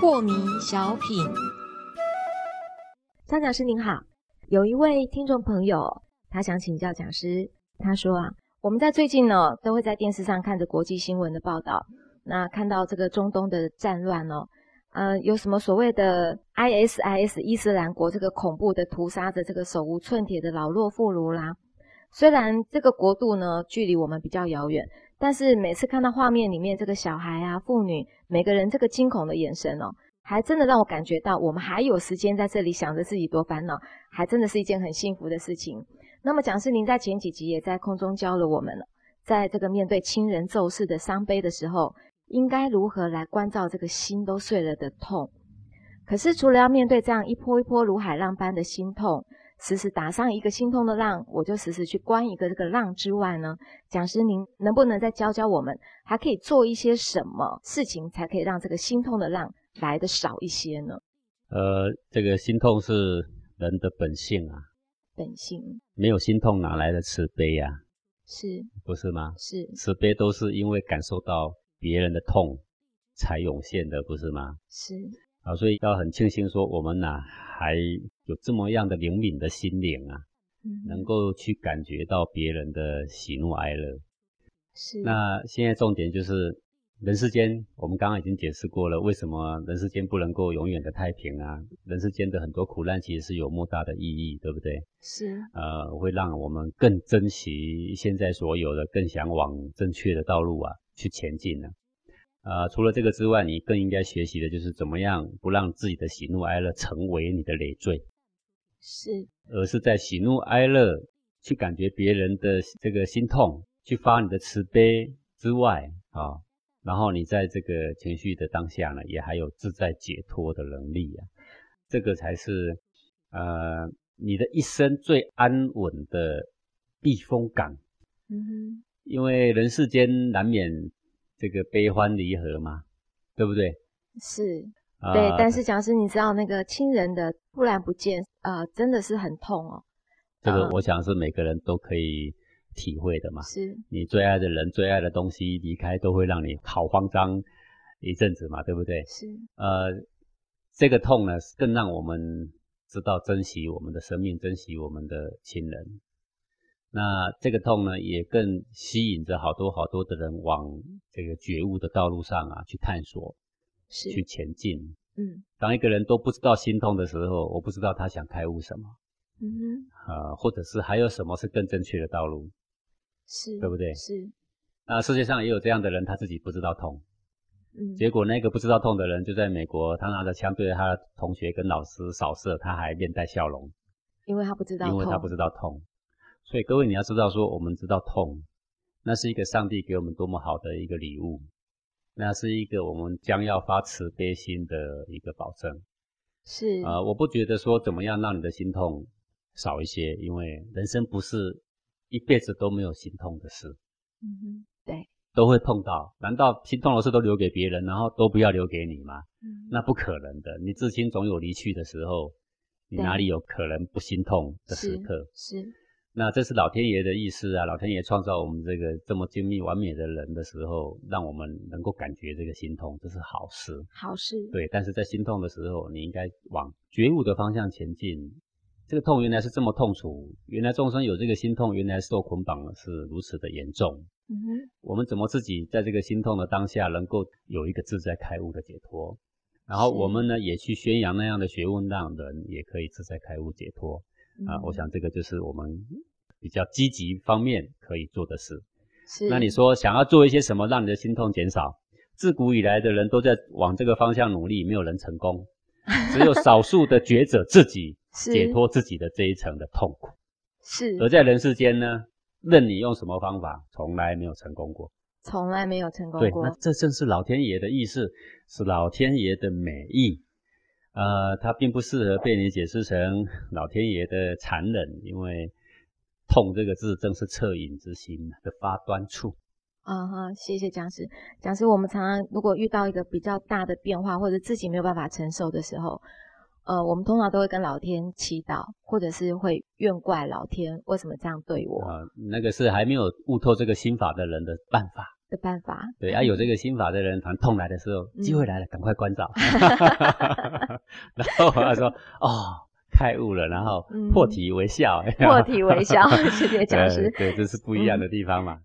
破迷小品，张讲师您好，有一位听众朋友，他想请教讲师，他说啊，我们在最近呢，都会在电视上看着国际新闻的报道，那看到这个中东的战乱哦，呃，有什么所谓的 ISIS 伊斯兰国这个恐怖的屠杀的这个手无寸铁的老弱妇孺啦，虽然这个国度呢距离我们比较遥远。但是每次看到画面里面这个小孩啊、妇女，每个人这个惊恐的眼神哦，还真的让我感觉到我们还有时间在这里想着自己多烦恼，还真的是一件很幸福的事情。那么蒋师您在前几集也在空中教了我们了，在这个面对亲人骤逝的伤悲的时候，应该如何来关照这个心都碎了的痛。可是除了要面对这样一波一波如海浪般的心痛，时时打上一个心痛的浪，我就时时去关一个这个浪之外呢，讲师您能不能再教教我们，还可以做一些什么事情，才可以让这个心痛的浪来的少一些呢？呃，这个心痛是人的本性啊，本性没有心痛哪来的慈悲呀？是，不是吗？是，慈悲都是因为感受到别人的痛才涌现的，不是吗？是。啊，所以要很庆幸说，我们呐还有这么样的灵敏的心灵啊，能够去感觉到别人的喜怒哀乐。是。那现在重点就是人世间，我们刚刚已经解释过了，为什么人世间不能够永远的太平啊？人世间的很多苦难其实是有莫大的意义，对不对？是。呃，会让我们更珍惜现在所有的，更想往正确的道路啊去前进呢。啊，除了这个之外，你更应该学习的就是怎么样不让自己的喜怒哀乐成为你的累赘，是，而是在喜怒哀乐去感觉别人的这个心痛，去发你的慈悲之外啊，然后你在这个情绪的当下呢，也还有自在解脱的能力啊，这个才是呃你的一生最安稳的避风港。嗯哼，因为人世间难免。这个悲欢离合嘛，对不对？是，对。但是讲师，你知道那个亲人的突然不见，呃，真的是很痛哦。这个我想是每个人都可以体会的嘛。是。你最爱的人、最爱的东西离开，都会让你好慌张一阵子嘛，对不对？是。呃，这个痛呢，更让我们知道珍惜我们的生命，珍惜我们的亲人。那这个痛呢，也更吸引着好多好多的人往这个觉悟的道路上啊去探索，是去前进。嗯，当一个人都不知道心痛的时候，我不知道他想开悟什么。嗯哼，呃，或者是还有什么是更正确的道路？是，对不对？是。那世界上也有这样的人，他自己不知道痛。嗯。结果那个不知道痛的人就在美国，他拿着枪对着他的同学跟老师扫射，他还面带笑容，因为他不知道，因为他不知道痛。所以各位，你要知道，说我们知道痛，那是一个上帝给我们多么好的一个礼物，那是一个我们将要发慈悲心的一个保证。是啊，我不觉得说怎么样让你的心痛少一些，因为人生不是一辈子都没有心痛的事。嗯哼，对，都会碰到。难道心痛的事都留给别人，然后都不要留给你吗？嗯，那不可能的。你至亲总有离去的时候，你哪里有可能不心痛的时刻？是。那这是老天爷的意思啊！老天爷创造我们这个这么精密完美的人的时候，让我们能够感觉这个心痛，这是好事。好事。对，但是在心痛的时候，你应该往觉悟的方向前进。这个痛原来是这么痛楚，原来众生有这个心痛，原来受捆绑是如此的严重。嗯哼。我们怎么自己在这个心痛的当下，能够有一个自在开悟的解脱？然后我们呢，也去宣扬那样的学问，让人也可以自在开悟解脱。啊，我想这个就是我们比较积极方面可以做的事。是。那你说想要做一些什么，让你的心痛减少？自古以来的人都在往这个方向努力，没有人成功，只有少数的觉者自己解脱自己的这一层的痛苦。是。而在人世间呢，任你用什么方法，从来没有成功过。从来没有成功过。对，那这正是老天爷的意思，是老天爷的美意。呃，它并不适合被你解释成老天爷的残忍，因为“痛”这个字正是恻隐之心的发端处。啊哈，谢谢讲师。讲师，我们常常如果遇到一个比较大的变化，或者自己没有办法承受的时候，呃，我们通常都会跟老天祈祷，或者是会怨怪老天为什么这样对我啊，那个是还没有悟透这个心法的人的办法。的办法。对，啊，有这个心法的人，反正痛来的时候，机会来了，赶快关照。然后他说：“哦，开悟了，然后破涕为笑。”破涕为笑，谢谢讲师。对，这是不一样的地方嘛。